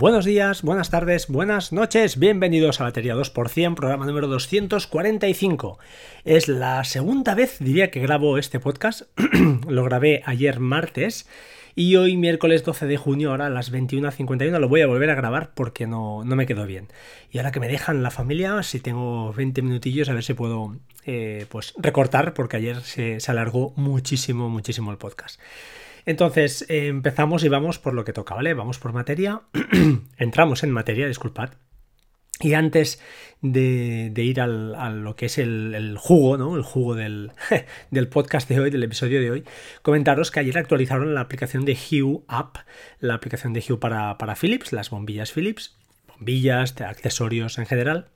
Buenos días, buenas tardes, buenas noches, bienvenidos a Batería 2%, programa número 245. Es la segunda vez, diría que grabo este podcast, lo grabé ayer martes y hoy miércoles 12 de junio, ahora a las 21.51, lo voy a volver a grabar porque no, no, me quedó bien. Y ahora que me dejan la familia, si tengo 20 minutillos, a ver si puedo eh, pues recortar porque ayer se, se alargó muchísimo, muchísimo el podcast. Entonces eh, empezamos y vamos por lo que toca, ¿vale? Vamos por materia, entramos en materia, disculpad. Y antes de, ir al, a lo que es el, jugo, ¿no? El jugo del, del, podcast de hoy, del episodio de hoy, comentaros que ayer actualizaron la aplicación de Hue App, la aplicación de Hue para, para Philips, las bombillas Philips, bombillas, accesorios en general.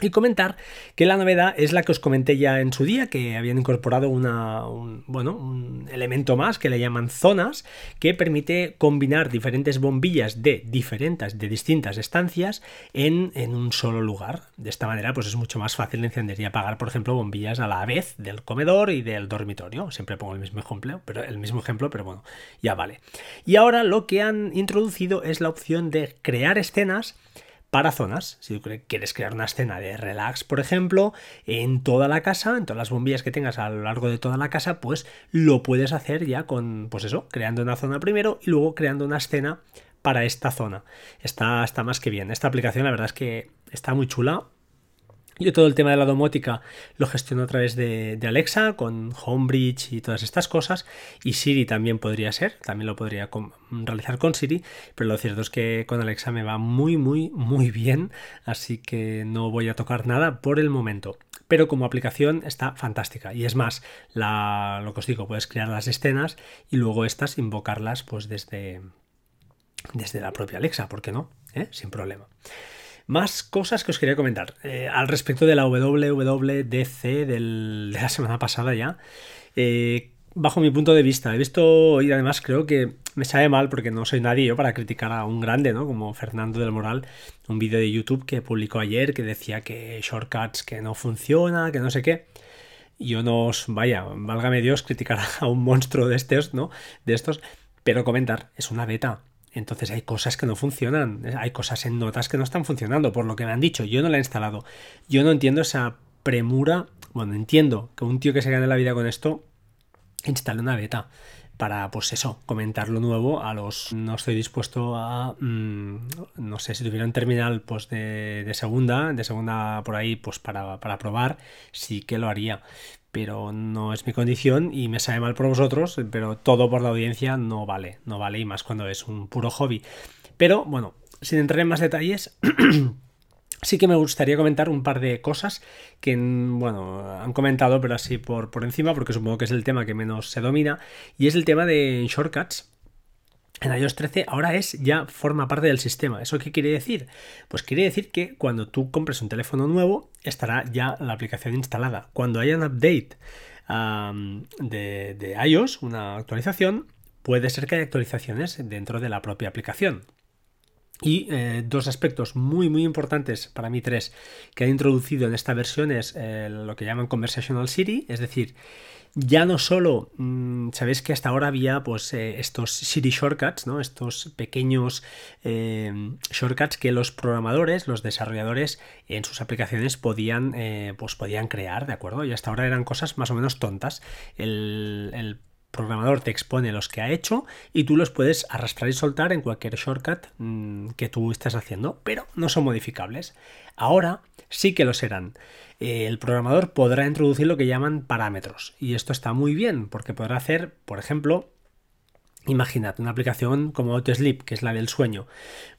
Y comentar que la novedad es la que os comenté ya en su día, que habían incorporado una, un, bueno, un elemento más que le llaman zonas, que permite combinar diferentes bombillas de diferentes, de distintas estancias en, en, un solo lugar. De esta manera, pues es mucho más fácil encender y apagar, por ejemplo, bombillas a la vez del comedor y del dormitorio. Siempre pongo el mismo ejemplo, pero el mismo ejemplo, pero bueno, ya vale. Y ahora lo que han introducido es la opción de crear escenas para zonas. Si quieres crear una escena de relax, por ejemplo, en toda la casa, en todas las bombillas que tengas a lo largo de toda la casa, pues lo puedes hacer ya con, pues eso, creando una zona primero y luego creando una escena para esta zona. Está, está más que bien. Esta aplicación la verdad es que está muy chula. Yo todo el tema de la domótica lo gestiono a través de, Alexa, con Homebridge y todas estas cosas. Y Siri también podría ser, también lo podría realizar con Siri. Pero lo cierto es que con Alexa me va muy, muy, muy bien. Así que no voy a tocar nada por el momento. Pero como aplicación está fantástica. Y es más, lo que os digo, puedes crear las escenas y luego estas invocarlas pues desde, desde la propia Alexa, ¿por qué no? ¿Eh? Sin problema. Más cosas que os quería comentar. Eh, al respecto de la WWDC de la semana pasada ya. Eh, bajo mi punto de vista, he visto y además creo que me sabe mal porque no soy nadie yo para criticar a un grande, ¿no? Como Fernando del Moral, un vídeo de YouTube que publicó ayer que decía que shortcuts que no funciona, que no sé qué. Yo no os, vaya, válgame Dios criticar a un monstruo de estos, ¿no? De estos, pero comentar, es una beta. Entonces hay cosas que no funcionan, hay cosas en notas que no están funcionando, por lo que me han dicho, yo no la he instalado. Yo no entiendo esa premura, bueno, entiendo que un tío que se gane la vida con esto instale una beta para, pues eso, comentar lo nuevo a los... No estoy dispuesto a... Mm, no sé, si tuviera un terminal pues de, de, segunda, de segunda por ahí, pues para, para probar, sí que lo haría pero no es mi condición y me sabe mal por vosotros, pero todo por la audiencia no vale, no vale y más cuando es un puro hobby. Pero bueno, sin entrar en más detalles, sí que me gustaría comentar un par de cosas que, bueno, han comentado, pero así por, por encima, porque supongo que es el tema que menos se domina, y es el tema de shortcuts en iOS 13 ahora es ya forma parte del sistema. ¿Eso qué quiere decir? Pues quiere decir que cuando tú compres un teléfono nuevo estará ya la aplicación instalada. Cuando haya un update de, iOS, una actualización, puede ser que haya actualizaciones dentro de la propia aplicación. Y eh, dos aspectos muy muy importantes, para mí tres, que han introducido en esta versión es eh, lo que llaman Conversational Siri, es decir, ya no solo, mm, sabéis que hasta ahora había pues eh, estos Siri Shortcuts, ¿no? Estos pequeños em, shortcuts que los programadores, los desarrolladores en sus aplicaciones podían, eh, pues podían crear, ¿de acuerdo? Y hasta ahora eran cosas más o menos tontas. El, el programador te expone los que ha hecho y tú los puedes arrastrar y soltar en cualquier shortcut mm, que tú estés haciendo, pero no son modificables. Ahora sí que lo serán. Eh, el programador podrá introducir lo que llaman parámetros y esto está muy bien porque podrá hacer, por ejemplo, Imaginad una aplicación como AutoSleep, que es la del sueño.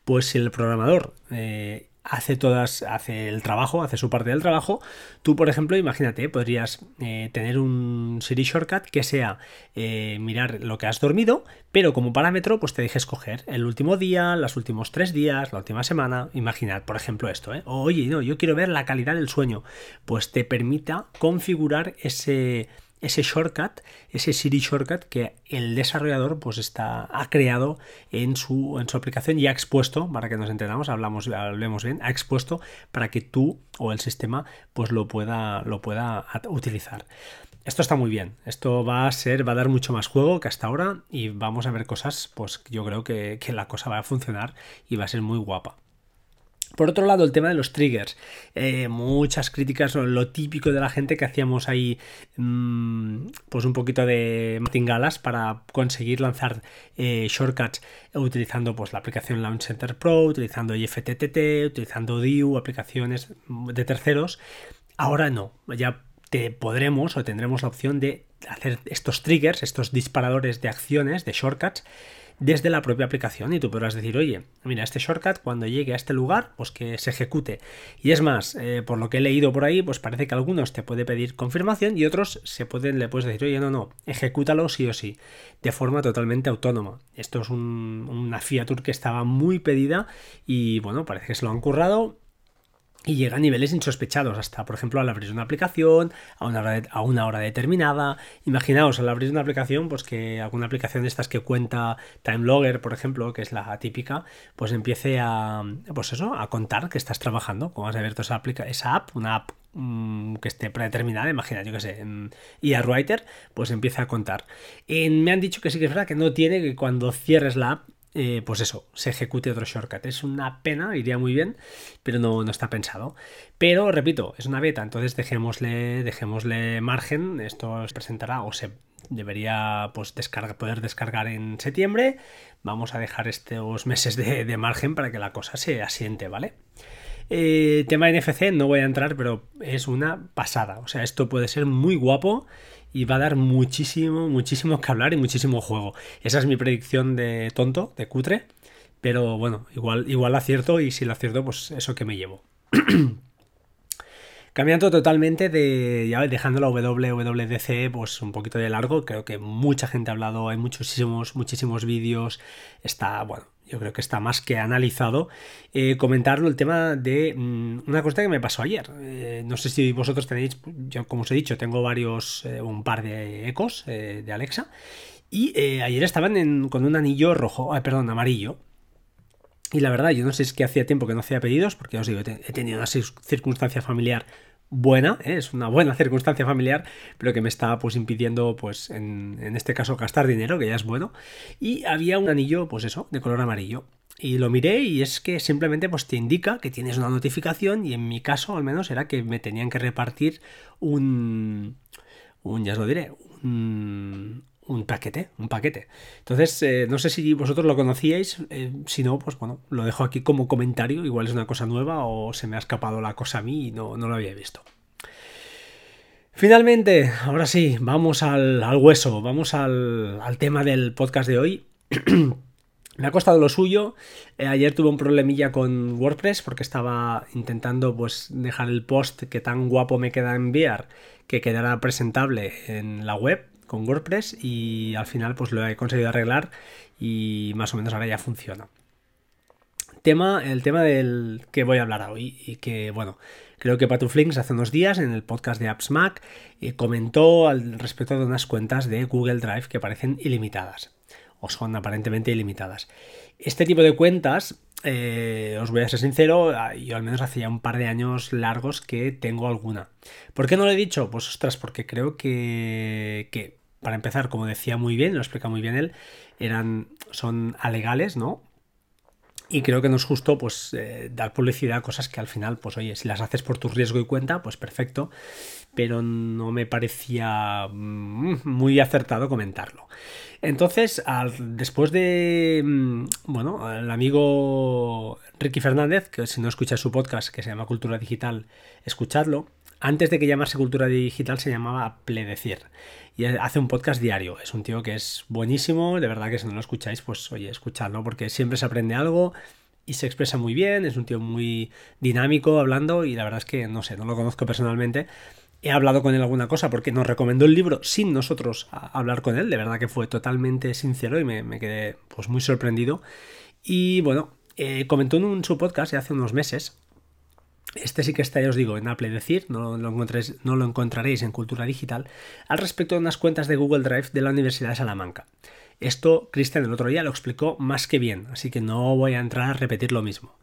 Pues si el programador eh, hace todas, hace el trabajo, hace su parte del trabajo. Tú, por ejemplo, imagínate, podrías eh, tener un Siri Shortcut que sea eh, mirar lo que has dormido, pero como parámetro, pues te deje escoger el último día, los últimos tres días, la última semana. Imaginad, por ejemplo, esto, ¿eh? oye, no, yo quiero ver la calidad del sueño. Pues te permita configurar ese ese shortcut, ese Siri shortcut que el desarrollador pues está, ha creado en su, en su aplicación y ha expuesto, para que nos entendamos, hablamos, hablemos bien, ha expuesto para que tú o el sistema pues lo pueda, lo pueda utilizar. esto está muy bien. Esto va a ser, va a dar mucho más juego que hasta ahora y vamos a ver cosas, pues yo creo que, que la cosa va a funcionar y va a ser muy guapa. Por otro lado, el tema de los triggers. Eh, muchas críticas, lo típico de la gente que hacíamos ahí, mm, pues un poquito de martingalas para conseguir lanzar eh, shortcuts utilizando pues la aplicación Launch Center Pro, utilizando IFTTT, utilizando DIU, aplicaciones de terceros. Ahora no, ya te podremos o tendremos la opción de hacer estos triggers, estos disparadores de acciones, de shortcuts, desde la propia aplicación y tú podrás decir, oye, mira, este shortcut cuando llegue a este lugar, pues que se ejecute. Y es más, eh, por lo que he leído por ahí, pues parece que algunos te puede pedir confirmación y otros se pueden, le puedes decir, oye, no, no, ejecútalo sí o sí, de forma totalmente autónoma. Esto es una feature que estaba muy pedida y bueno, parece que se lo han currado y llega a niveles insospechados, hasta por ejemplo al abrir una aplicación a una, hora a una hora determinada. Imaginaos al abrir una aplicación, pues que alguna aplicación de estas que cuenta TimeLogger, por ejemplo, que es la típica, pues empiece a, pues eso, a contar que estás trabajando. Como has abierto esa, esa app, una app mm, que esté predeterminada, imagina, yo que sé, en Writer, pues empieza a contar. Me han dicho que sí que es verdad que no tiene que cuando cierres la app eh, pues eso, se ejecute otro shortcut. Es una pena, iría muy bien, pero no, no, está pensado. Pero, repito, es una beta, entonces dejémosle, dejémosle margen. Esto se presentará o se debería pues, poder descargar en septiembre. Vamos a dejar estos meses de, margen para que la cosa se asiente, ¿vale? Eh, tema NFC, no voy a entrar, pero es una pasada. O sea, esto puede ser muy guapo y va a dar muchísimo, muchísimo que hablar y muchísimo juego. Esa es mi predicción de tonto, de cutre, pero bueno, igual, igual acierto y si lo acierto, pues eso que me llevo. Cambiando totalmente de, ya dejando la WWDC pues un poquito de largo, creo que mucha gente ha hablado, hay muchísimos, muchísimos vídeos, está, bueno, yo creo que está más que analizado, eh, comentarlo el tema de mm, una cosa que me pasó ayer. Eh, no sé si vosotros tenéis, yo como os he dicho, tengo varios, eh, un par de ecos de Alexa, y ayer estaban con un anillo rojo, perdón, amarillo. Y la verdad, yo no sé si es que hacía tiempo que no hacía pedidos, porque os digo, he tenido una circunstancia familiar buena, ¿eh? es una buena circunstancia familiar, pero que me está pues impidiendo, pues en, en, este caso, gastar dinero, que ya es bueno. Y había un anillo, pues eso, de color amarillo. Y lo miré y es que simplemente pues te indica que tienes una notificación y en mi caso al menos era que me tenían que repartir un... un ya os lo diré, un, un paquete, un paquete. Entonces, eh, no sé si vosotros lo conocíais, eh, si no, pues bueno, lo dejo aquí como comentario, igual es una cosa nueva o se me ha escapado la cosa a mí y no, no lo había visto. Finalmente, ahora sí, vamos al, hueso, vamos al, tema del podcast de hoy. Me ha costado lo suyo. Eh, ayer tuve un problemilla con WordPress porque estaba intentando pues dejar el post que tan guapo me queda enviar que quedara presentable en la web con WordPress y al final pues lo he conseguido arreglar y más o menos ahora ya funciona. Tema, el tema del que voy a hablar hoy y que bueno, creo que Patuflinks hace unos días en el podcast de Apps Mac eh, comentó al respecto de unas cuentas de Google Drive que parecen ilimitadas o son aparentemente ilimitadas. Este tipo de cuentas eh, os voy a ser sincero, ah, yo al menos hacía un par de años largos que tengo alguna. ¿Por qué no lo he dicho? Pues ostras, porque creo que, que para empezar, como decía muy bien, lo explica muy bien él, eran, son alegales, ¿no? Y creo que no es justo pues eh, dar publicidad a cosas que al final, pues oye, si las haces por tu riesgo y cuenta, pues perfecto. Pero no me parecía mm, muy acertado comentarlo. Entonces, después de, mm, bueno, el amigo Ricky Fernández, que si no escuchas su podcast que se llama Cultura Digital, escuchadlo. Antes de que llamase Cultura Digital se llamaba Pledecir y hace un podcast diario. Es un tío que es buenísimo, de verdad que si no lo escucháis, pues oye, escuchadlo porque siempre se aprende algo y se expresa muy bien, es un tío muy dinámico hablando y la verdad es que no sé, no lo conozco personalmente. He hablado con él alguna cosa porque nos recomendó el libro sin nosotros hablar con él, de verdad que fue totalmente sincero y me, quedé pues muy sorprendido. Y bueno, eh, comentó en su podcast hace unos meses este sí que está, ya os digo, en Apple decir, no lo, no lo encontraréis en Cultura Digital, al respecto de unas cuentas de Google Drive de la Universidad de Salamanca. Esto Cristian el otro día lo explicó más que bien, así que no voy a entrar a repetir lo mismo.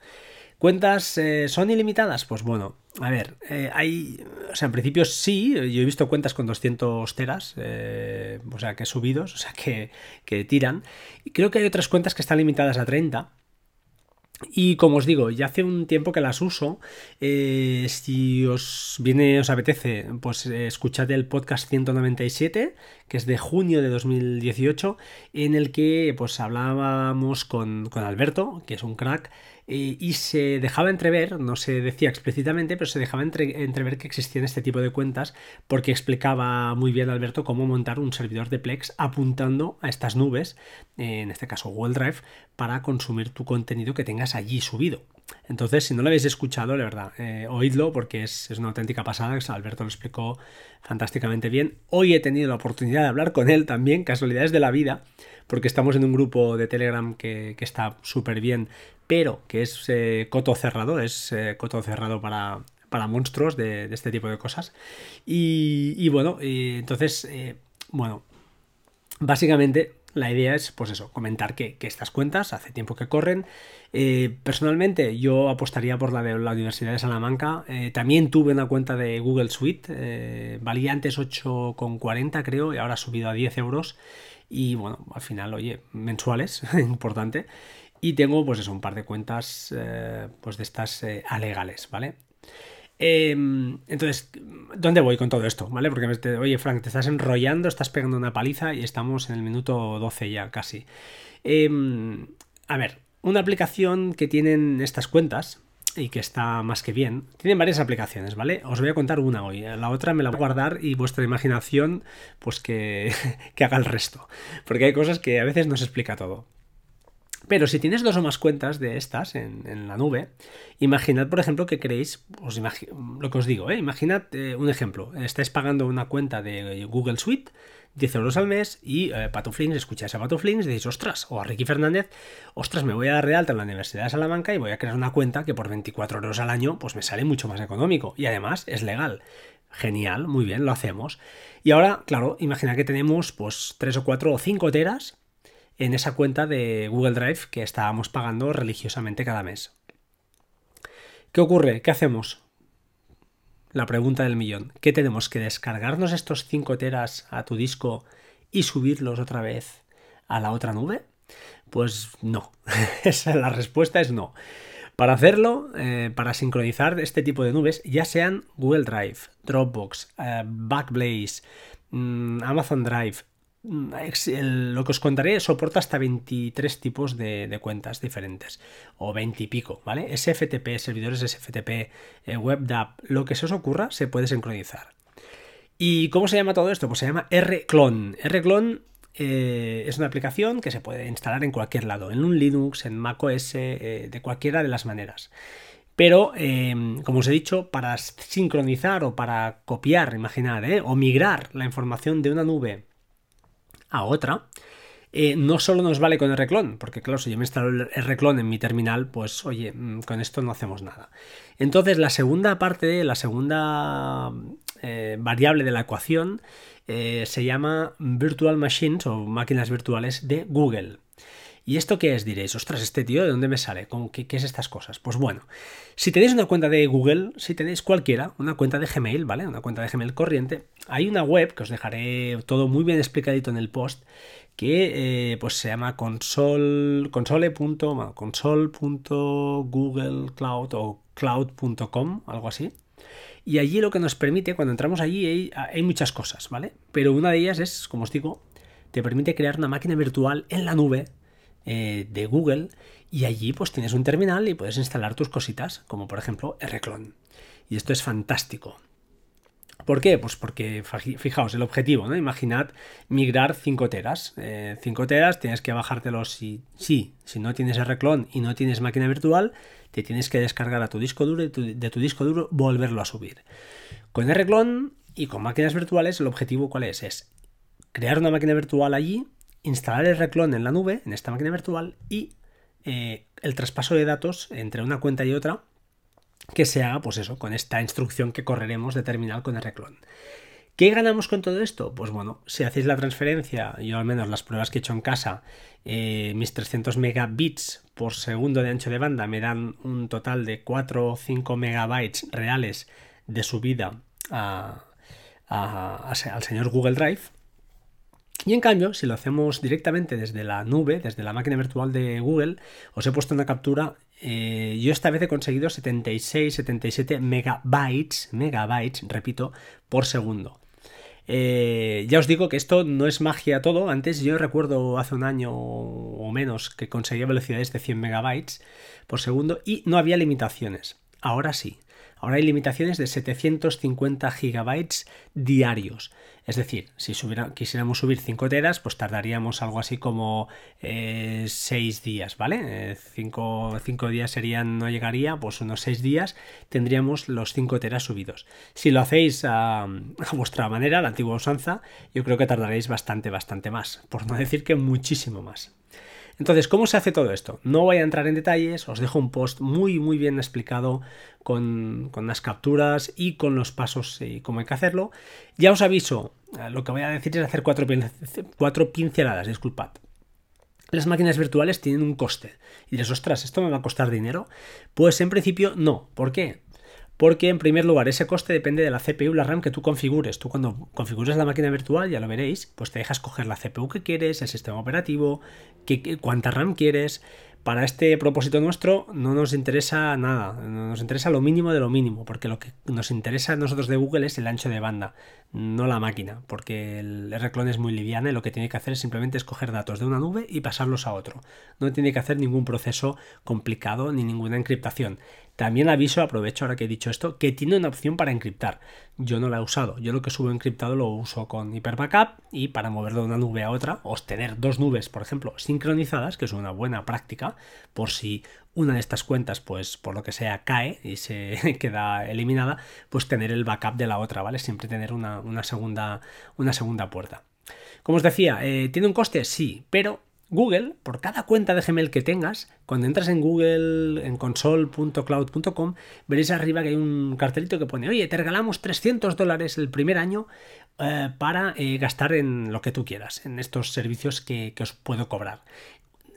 ¿Cuentas eh, son ilimitadas? Pues bueno, a ver, eh, hay, o sea, en principio sí, yo he visto cuentas con 200 teras, eh, o sea, que subidos, o sea, que, que tiran. Y creo que hay otras cuentas que están limitadas a 30. Y como os digo, ya hace un tiempo que las uso. Eh, si os viene, os apetece, pues eh, escuchad el podcast 197, que es de junio de 2018, en el que pues hablábamos con, con Alberto, que es un crack, eh, y se dejaba entrever, no se decía explícitamente, pero se dejaba entrever que existían este tipo de cuentas porque explicaba muy bien Alberto cómo montar un servidor de Plex apuntando a estas nubes, en este caso Google Drive, para consumir tu contenido que tengas allí subido. Entonces, si no lo habéis escuchado, la verdad, eh, oídlo porque es, es, una auténtica pasada. Alberto lo explicó fantásticamente bien. Hoy he tenido la oportunidad de hablar con él también, casualidades de la vida, porque estamos en un grupo de Telegram que, está súper bien, pero que es eh, coto cerrado, es eh, coto cerrado para, para monstruos de, este tipo de cosas. Y, bueno, entonces, eh, bueno, básicamente la idea es, pues eso, comentar que, estas cuentas hace tiempo que corren. personalmente, yo apostaría por la de la Universidad de Salamanca. también tuve una cuenta de Google Suite. valía antes 8,40 creo y ahora ha subido a 10 euros y bueno, al final, oye, mensuales, importante. Y tengo pues eso, un par de cuentas eh, pues de estas eh, alegales, ¿vale? Em, entonces, ¿dónde voy con todo esto? ¿Vale? Porque, oye, Frank, te estás enrollando, estás pegando una paliza y estamos en el minuto 12 ya casi. Em, a ver, una aplicación que tienen estas cuentas, y que está más que bien. Tienen varias aplicaciones, ¿vale? Os voy a contar una hoy. La otra me la voy a guardar y vuestra imaginación, pues que, que haga el resto. Porque hay cosas que a veces no se explica todo. Pero si tienes dos o más cuentas de estas en, la nube, imaginad, por ejemplo, que queréis, os lo que os digo, ¿eh? imaginad eh, un ejemplo. Estáis pagando una cuenta de Google Suite 10 euros al mes y eh, escucháis a Patuflins y decís, ostras, o a Ricky Fernández, ostras, me voy a dar de alta en la Universidad de Salamanca y voy a crear una cuenta que por 24 euros al año pues me sale mucho más económico y además es legal. Genial, muy bien, lo hacemos. Y ahora, claro, imagina que tenemos pues 3 o 4 o 5 teras en esa cuenta de Google Drive que estábamos pagando religiosamente cada mes. ¿Qué ocurre? ¿Qué hacemos? la pregunta del millón. ¿Qué tenemos que descargarnos estos 5 teras a tu disco y subirlos otra vez a la otra nube? Pues no. La respuesta es no. Para hacerlo, eh, para sincronizar este tipo de nubes, ya sean Google Drive, Dropbox, eh, Backblaze, mm, Amazon Drive, lo que os contaré soporta hasta 23 tipos de, cuentas diferentes, o 20 y pico, ¿vale? SFTP, servidores SFTP, eh, WebDAV, lo que se os ocurra se puede sincronizar. ¿Y cómo se llama todo esto? Pues se llama Rclone. Rclone eh, es una aplicación que se puede instalar en cualquier lado, en un Linux, en macOS, eh, de cualquiera de las maneras. Pero, como os he dicho, para sincronizar o para copiar, imaginad, o migrar la información de una nube a otra, eh, no solo nos vale con Rclone, porque claro, si yo me instalo el Rclone en mi terminal, pues oye, mm, con esto no hacemos nada. Entonces, la segunda parte, la segunda eh, variable de la ecuación eh, se llama Virtual Machines o máquinas virtuales de Google. ¿Y esto qué es? Diréis, ostras, este tío, ¿de dónde me sale? ¿Qué, ¿Qué, es estas cosas? Pues bueno, si tenéis una cuenta de Google, si tenéis cualquiera, una cuenta de Gmail, ¿vale? Una cuenta de Gmail corriente, hay una web que os dejaré todo muy bien explicadito en el post, que eh, pues se llama console, console.google.cloud o cloud.com, algo así. Y allí lo que nos permite, cuando entramos allí, hay muchas cosas, ¿vale? Pero una de ellas es, como os digo, te permite crear una máquina virtual en la nube eh, de Google y allí pues tienes un terminal y puedes instalar tus cositas, como por ejemplo Rclone. Y esto es fantástico. ¿Por qué? Pues porque, fijaos, el objetivo, ¿no? Imaginad migrar 5 teras. 5 eh, teras tienes que bajártelos si, si, si no tienes Rclone y no tienes máquina virtual, te tienes que descargar a tu disco duro y de tu disco duro volverlo a subir. Con Rclone y con máquinas virtuales, el objetivo cuál es? Es crear una máquina virtual allí instalar el reclon en la nube, en esta máquina virtual, y eh, el traspaso de datos entre una cuenta y otra que se haga, pues eso, con esta instrucción que correremos de terminal con el reclon. ¿Qué ganamos con todo esto? Pues bueno, si hacéis la transferencia, yo al menos las pruebas que he hecho en casa, eh, mis 300 megabits por segundo de ancho de banda me dan un total de 4 o 5 megabytes reales de subida al señor Google Drive. Y en cambio, si lo hacemos directamente desde la nube, desde la máquina virtual de Google, os he puesto una captura. Eh, yo esta vez he conseguido 76, 77 megabytes, megabytes, repito, por segundo. Eh, ya os digo que esto no es magia todo. Antes yo recuerdo hace un año o menos que conseguía velocidades de 100 megabytes por segundo y no había limitaciones. Ahora sí. Ahora hay limitaciones de 750 gigabytes diarios. Es decir, si quisiéramos subir 5 teras, pues tardaríamos algo así como 6 eh, días, ¿vale? 5 eh, días serían, no llegaría, pues unos 6 días tendríamos los 5 teras subidos. Si lo hacéis a, a vuestra manera, la antigua usanza, yo creo que tardaréis bastante, bastante más. Por no decir que muchísimo más. Entonces, ¿cómo se hace todo esto? No voy a entrar en detalles, os dejo un post muy muy bien explicado con, las capturas y con los pasos y cómo hay que hacerlo. Ya os aviso, eh, lo que voy a decir es hacer cuatro, cuatro pinceladas, disculpad. Las máquinas virtuales tienen un coste. Y dices, ostras, ¿esto me va a costar dinero? Pues en principio no. ¿Por qué? Porque en primer lugar ese coste depende de la CPU la RAM que tú configures. Tú cuando configures la máquina virtual, ya lo veréis, pues te dejas coger la CPU que quieres, el sistema operativo, cuánta RAM quieres. Para este propósito nuestro no nos interesa nada, nos interesa lo mínimo de lo mínimo, porque lo que nos interesa a nosotros de Google es el ancho de banda, no la máquina, porque el R-Clone es muy liviana y lo que tiene que hacer es simplemente escoger datos de una nube y pasarlos a otro. No tiene que hacer ningún proceso complicado ni ninguna encriptación. También aviso, aprovecho ahora que he dicho esto, que tiene una opción para encriptar. Yo no la he usado. Yo lo que subo encriptado lo uso con Hyper Backup y para moverlo de una nube a otra, o tener dos nubes, por ejemplo, sincronizadas, que es una buena práctica, por si una de estas cuentas, pues por lo que sea, cae y se queda eliminada, pues tener el backup de la otra, ¿vale? Siempre tener una, segunda, una segunda puerta. Como os decía, eh, ¿tiene un coste? Sí, pero Google, por cada cuenta de Gmail que tengas, cuando entras en Google, en console.cloud.com, veréis arriba que hay un cartelito que pone, oye, te regalamos 300 dólares el primer año eh, para eh, gastar en lo que tú quieras, en estos servicios que, que os puedo cobrar.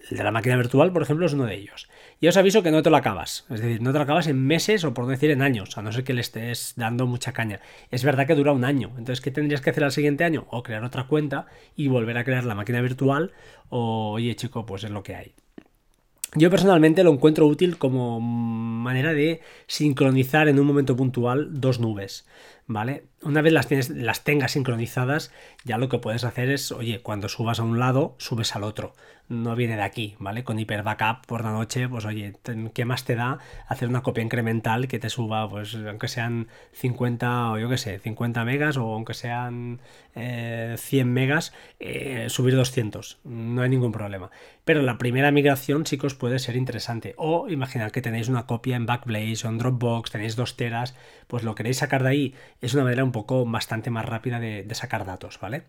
El de la máquina virtual, por ejemplo, es uno de ellos. Y os aviso que no te lo acabas. Es decir, no te lo acabas en meses o por decir en años, a no ser que le estés dando mucha caña. Es verdad que dura un año. Entonces, ¿qué tendrías que hacer al siguiente año? O crear otra cuenta y volver a crear la máquina virtual. O, oye, chico, pues es lo que hay. Yo personalmente lo encuentro útil como manera de sincronizar en un momento puntual dos nubes, ¿vale? Una vez las tengas sincronizadas, ya lo que puedes hacer es, oye, cuando subas a un lado, subes al otro no viene de aquí, ¿vale? Con hiper backup por la noche, pues oye, ¿qué más te da hacer una copia incremental que te suba, pues aunque sean 50 o yo qué sé, 50 megas o aunque sean 100 eh, megas, eh, subir 200, no hay ningún problema. Pero la primera migración, chicos, puede ser interesante. O imaginad que tenéis una copia en Backblaze o en Dropbox, tenéis dos teras, pues lo queréis sacar de ahí, es una manera un poco bastante más rápida de sacar datos, ¿vale?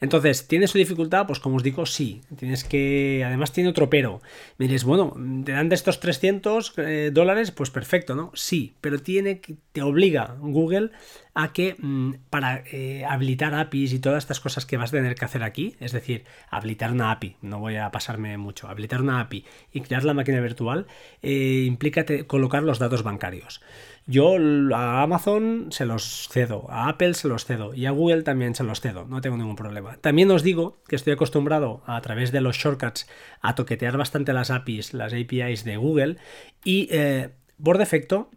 Entonces, ¿tiene su dificultad? Pues como os digo, sí. Tienes que. Además, tiene otro pero. Me diréis, bueno, te dan de estos 300 eh, dólares, pues perfecto, ¿no? Sí, pero tiene que, te obliga Google a que mm, para eh, habilitar APIs y todas estas cosas que vas a tener que hacer aquí, es decir, habilitar una API, no voy a pasarme mucho, habilitar una API y crear la máquina virtual, eh, implica colocar los datos bancarios. Yo a Amazon se los cedo, a Apple se los cedo y a Google también se los cedo, no tengo ningún problema. También os digo que estoy acostumbrado a, través de los shortcuts a toquetear bastante las APIs, las APIs de Google y eh, por defecto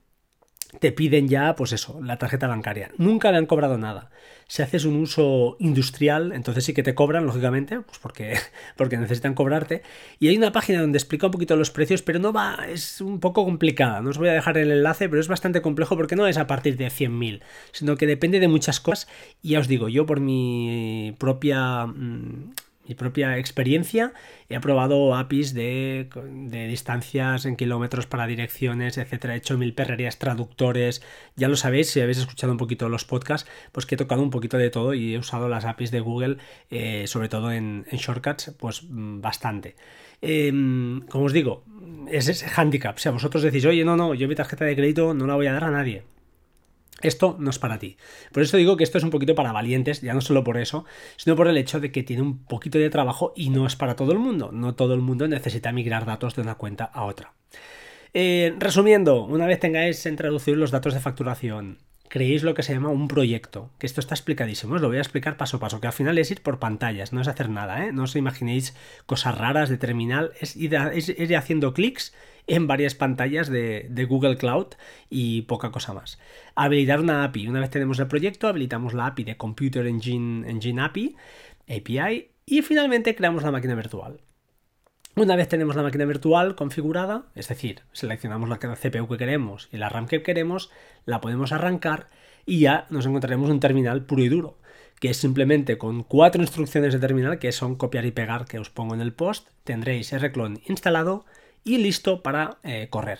te piden ya, pues eso, la tarjeta bancaria. Nunca le han cobrado nada. Si haces un uso industrial, entonces sí que te cobran, lógicamente, pues porque, porque necesitan cobrarte. Y hay una página donde explica un poquito los precios, pero no va, es un poco complicada. No os voy a dejar el enlace, pero es bastante complejo porque no es a partir de 100.000, sino que depende de muchas cosas. Y ya os digo, yo por mi propia... Mm, mi propia experiencia. He probado APIs de, distancias en kilómetros para direcciones, etcétera. He hecho mil perrerías, traductores. Ya lo sabéis, si habéis escuchado un poquito los podcasts, pues que he tocado un poquito de todo y he usado las APIs de Google, eh, sobre todo en, shortcuts, pues mm, bastante. Em, como os digo, es ese handicap. Si a vosotros decís, oye, no, no, yo mi tarjeta de crédito no la voy a dar a nadie Esto no es para ti. Por eso digo que esto es un poquito para valientes, ya no solo por eso, sino por el hecho de que tiene un poquito de trabajo y no es para todo el mundo. No todo el mundo necesita migrar datos de una cuenta a otra. Eh, resumiendo, una vez tengáis en traducir los datos de facturación, creéis lo que se llama un proyecto, que esto está explicadísimo, os lo voy a explicar paso a paso, que al final es ir por pantallas, no es hacer nada, ¿eh? no os imaginéis cosas raras de terminal, es ir, haciendo clics en varias pantallas de, Google Cloud y poca cosa más. Habilitar una API, una vez tenemos el proyecto, habilitamos la API de Computer Engine, Engine API, API, y finalmente creamos la máquina virtual. Una vez tenemos la máquina virtual configurada, es decir, seleccionamos la CPU que queremos y la RAM que queremos, la podemos arrancar y ya nos encontraremos un terminal puro y duro, que es simplemente con cuatro instrucciones de terminal que son copiar y pegar que os pongo en el post, tendréis rclone instalado y listo para eh, correr.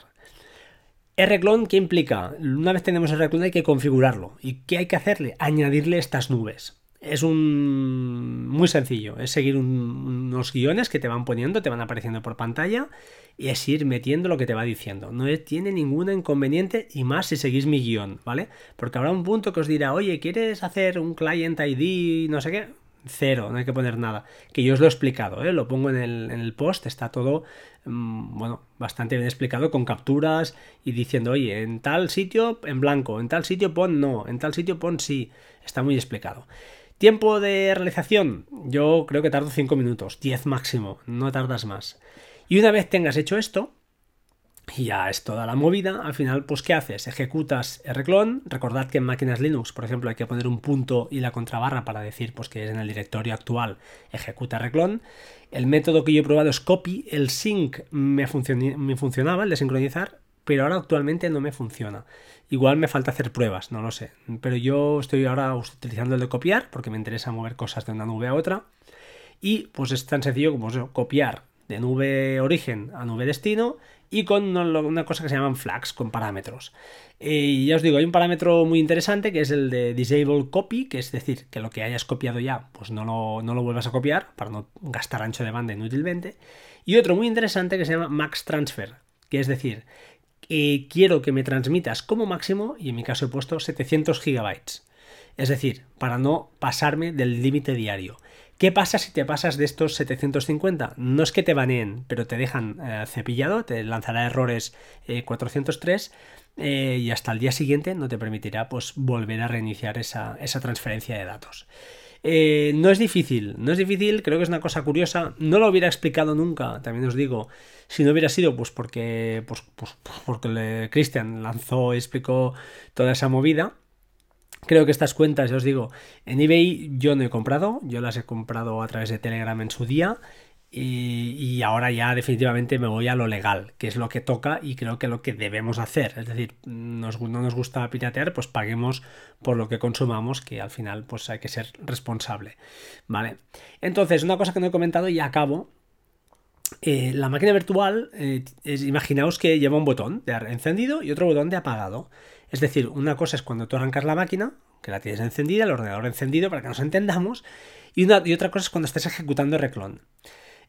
rclone, ¿qué implica? Una vez tenemos rclone hay que configurarlo. ¿Y qué hay que hacerle? Añadirle estas nubes es un muy sencillo, es seguir unos guiones que te van poniendo, te van apareciendo por pantalla y es ir metiendo lo que te va diciendo. No tiene ningún inconveniente y más si seguís mi guion, ¿vale? Porque habrá un punto que os dirá, oye, ¿quieres hacer un client ID? No sé qué. Cero, no hay que poner nada. Que yo os lo he explicado, ¿eh? lo pongo en el, en el post, está todo, mm, bueno, bastante bien explicado con capturas y diciendo, oye, en tal sitio en blanco, en tal sitio pon no, en tal sitio pon sí. Está muy explicado. Tiempo de realización, yo creo que tardo 5 minutos, 10 máximo, no tardas más. Y una vez tengas hecho esto, y ya es toda la movida, al final, pues ¿qué haces? Ejecutas rclone, recordad que en máquinas Linux, por ejemplo, hay que poner un punto y la contrabarra para decir pues, que es en el directorio actual, ejecuta rclone. El método que yo he probado es copy, el sync me, me funcionaba, el de sincronizar, pero ahora actualmente no me funciona. Igual me falta hacer pruebas, no lo sé. Pero yo estoy ahora utilizando el de copiar porque me interesa mover cosas de una nube a otra. Y pues es tan sencillo como copiar de nube origen a nube destino y con una cosa que se llaman flags, con parámetros. Y ya os digo, hay un parámetro muy interesante que es el de disable copy, que es decir, que lo que hayas copiado ya, pues no lo, no lo vuelvas a copiar para no gastar ancho de banda inútilmente. Y otro muy interesante que se llama max transfer, que es decir, eh, quiero que me transmitas como máximo, y en mi caso he puesto 700 gigabytes. Es decir, para no pasarme del límite diario. ¿Qué pasa si te pasas de estos 750? No es que te baneen, pero te dejan eh, cepillado, te lanzará errores 403 eh, y hasta el día siguiente no te permitirá pues, volver a reiniciar esa, esa transferencia de datos. Eh, no es difícil, no es difícil, creo que es una cosa curiosa. No lo hubiera explicado nunca, también os digo, si no hubiera sido pues porque, pues, pues, porque Christian lanzó y explicó toda esa movida. Creo que estas cuentas, ya os digo, en eBay yo no he comprado, yo las he comprado a través de Telegram en su día y, ahora ya definitivamente me voy a lo legal, que es lo que toca y creo que lo que debemos hacer. Es decir, no nos gusta piratear, pues paguemos por lo que consumamos, que al final pues hay que ser responsable. ¿Vale? Entonces, una cosa que no he comentado y acabo. Eh, la máquina virtual, eh, imaginaos que lleva un botón de encendido y otro botón de apagado. Es decir, una cosa es cuando tú arrancas la máquina, que la tienes encendida, el ordenador encendido para que nos entendamos, y, otra cosa es cuando estás ejecutando reclon.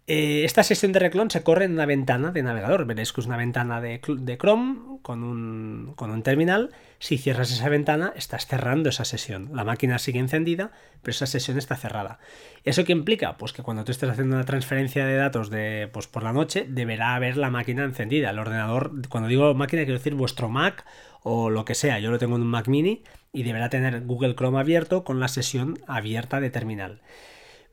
Eh, esta sesión de reclon se corre en una ventana de navegador. Veréis que es una ventana de, Chrome con un, con un, terminal. Si cierras esa ventana, estás cerrando esa sesión. La máquina sigue encendida, pero esa sesión está cerrada. ¿Eso qué implica? Pues que cuando tú estés haciendo una transferencia de datos de, pues por la noche, deberá haber la máquina encendida. El ordenador, cuando digo máquina, quiero decir vuestro Mac o lo que sea. Yo lo tengo en un Mac mini y deberá tener Google Chrome abierto con la sesión abierta de terminal.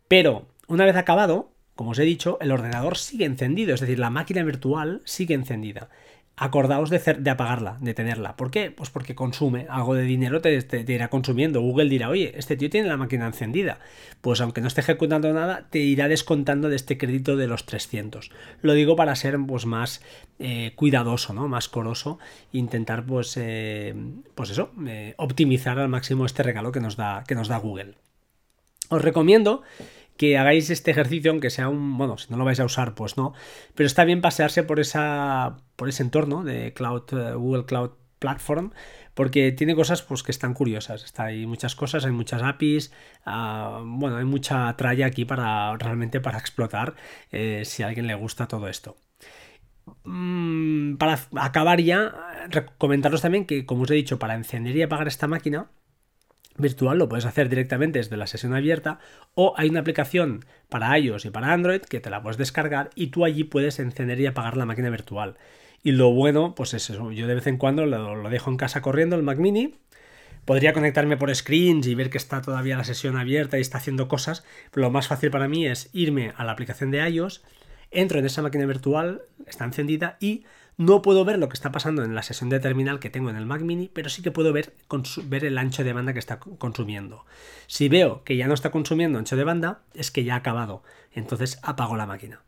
Pero, una vez acabado, como os he dicho, el ordenador sigue encendido, es decir, la máquina virtual sigue encendida. Acordaos de, apagarla, de tenerla. ¿Por qué? Pues porque consume algo de dinero, te, irá consumiendo. Google dirá, oye, este tío tiene la máquina encendida. Pues aunque no esté ejecutando nada, te irá descontando de este crédito de los 300. Lo digo para ser pues, más eh, cuidadoso, ¿no? Más coroso. Intentar, pues, eh, pues eso, eh, optimizar al máximo este regalo que nos da, que nos da Google. Os recomiendo que hagáis este ejercicio, aunque sea un, bueno, si no lo vais a usar, pues no, pero está bien pasearse por esa, por ese entorno de Cloud, eh, Google Cloud Platform, porque tiene cosas pues que están curiosas, está hay muchas cosas, hay muchas APIs, ah, bueno, hay mucha tralla aquí para realmente para explotar eh, si a alguien le gusta todo esto. Mm, para acabar ya, comentaros también que, como os he dicho, para encender y apagar esta máquina virtual lo puedes hacer directamente desde la sesión abierta o hay una aplicación para iOS y para Android que te la puedes descargar y tú allí puedes encender y apagar la máquina virtual. Y lo bueno, pues es eso, yo de vez en cuando lo, dejo en casa corriendo, el Mac mini, podría conectarme por screens y ver que está todavía la sesión abierta y está haciendo cosas, pero lo más fácil para mí es irme a la aplicación de iOS, entro en esa máquina virtual, está encendida y no puedo ver lo que está pasando en la sesión de terminal que tengo en el Mac mini, pero sí que puedo ver, ver el ancho de banda que está consumiendo. Si veo que ya no está consumiendo ancho de banda, es que ya ha acabado. Entonces apago la máquina.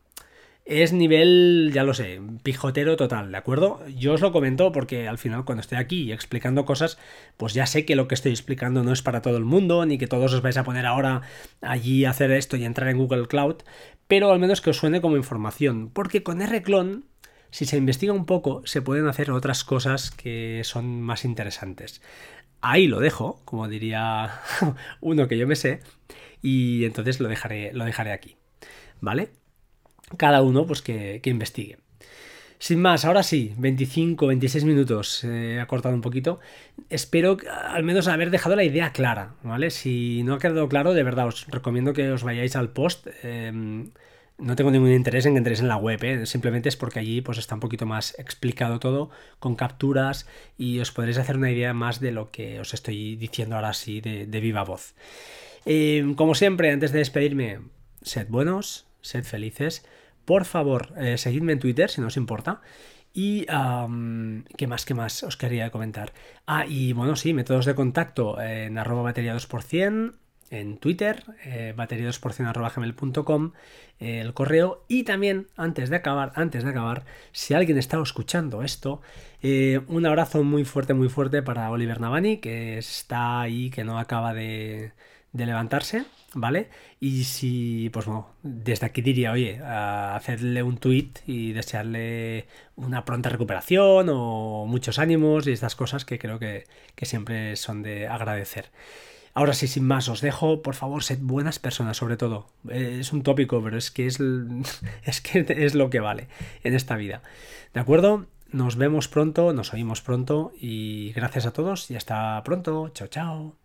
Es nivel, ya lo sé, pijotero total, ¿de acuerdo? Yo os lo comento porque al final cuando estoy aquí explicando cosas, pues ya sé que lo que estoy explicando no es para todo el mundo, ni que todos os vais a poner ahora allí a hacer esto y entrar en Google Cloud, pero al menos que os suene como información, porque con Rclone si se investiga un poco, se pueden hacer otras cosas que son más interesantes. Ahí lo dejo, como diría uno que yo me sé, y entonces lo dejaré, lo dejaré aquí. ¿Vale? Cada uno, pues que, investigue. Sin más, ahora sí, 25, 26 minutos, he acortado un poquito. Espero al menos haber dejado la idea clara, ¿vale? Si no ha quedado claro, de verdad os recomiendo que os vayáis al post. Em, no tengo ningún interés en que entréis en la web, ¿eh? simplemente es porque allí pues, está un poquito más explicado todo, con capturas, y os podréis hacer una idea más de lo que os estoy diciendo ahora sí de, viva voz. Eh, como siempre, antes de despedirme, sed buenos, sed felices. Por favor, eh, seguidme en Twitter si no os importa. Y, ¿qué más, qué más os quería comentar? Ah, y bueno, sí, métodos de contacto en arroba batería 2%, en Twitter, eh, batería2%.gmail.com, eh, el correo y también antes de acabar, antes de acabar, si alguien está escuchando esto, eh, un abrazo muy fuerte, muy fuerte para Oliver Navani, que está ahí, que no acaba de, de levantarse, ¿vale? Y si, pues bueno, desde aquí diría, oye, hacerle un tweet y desearle una pronta recuperación o muchos ánimos y estas cosas que creo que, que siempre son de agradecer. Ahora sí, sin más, os dejo, por favor, sed buenas personas, sobre todo. Eh, es un tópico, pero es que es, es que es lo que vale en esta vida. ¿De acuerdo? Nos vemos pronto, nos oímos pronto y gracias a todos y hasta pronto. Chao, chao.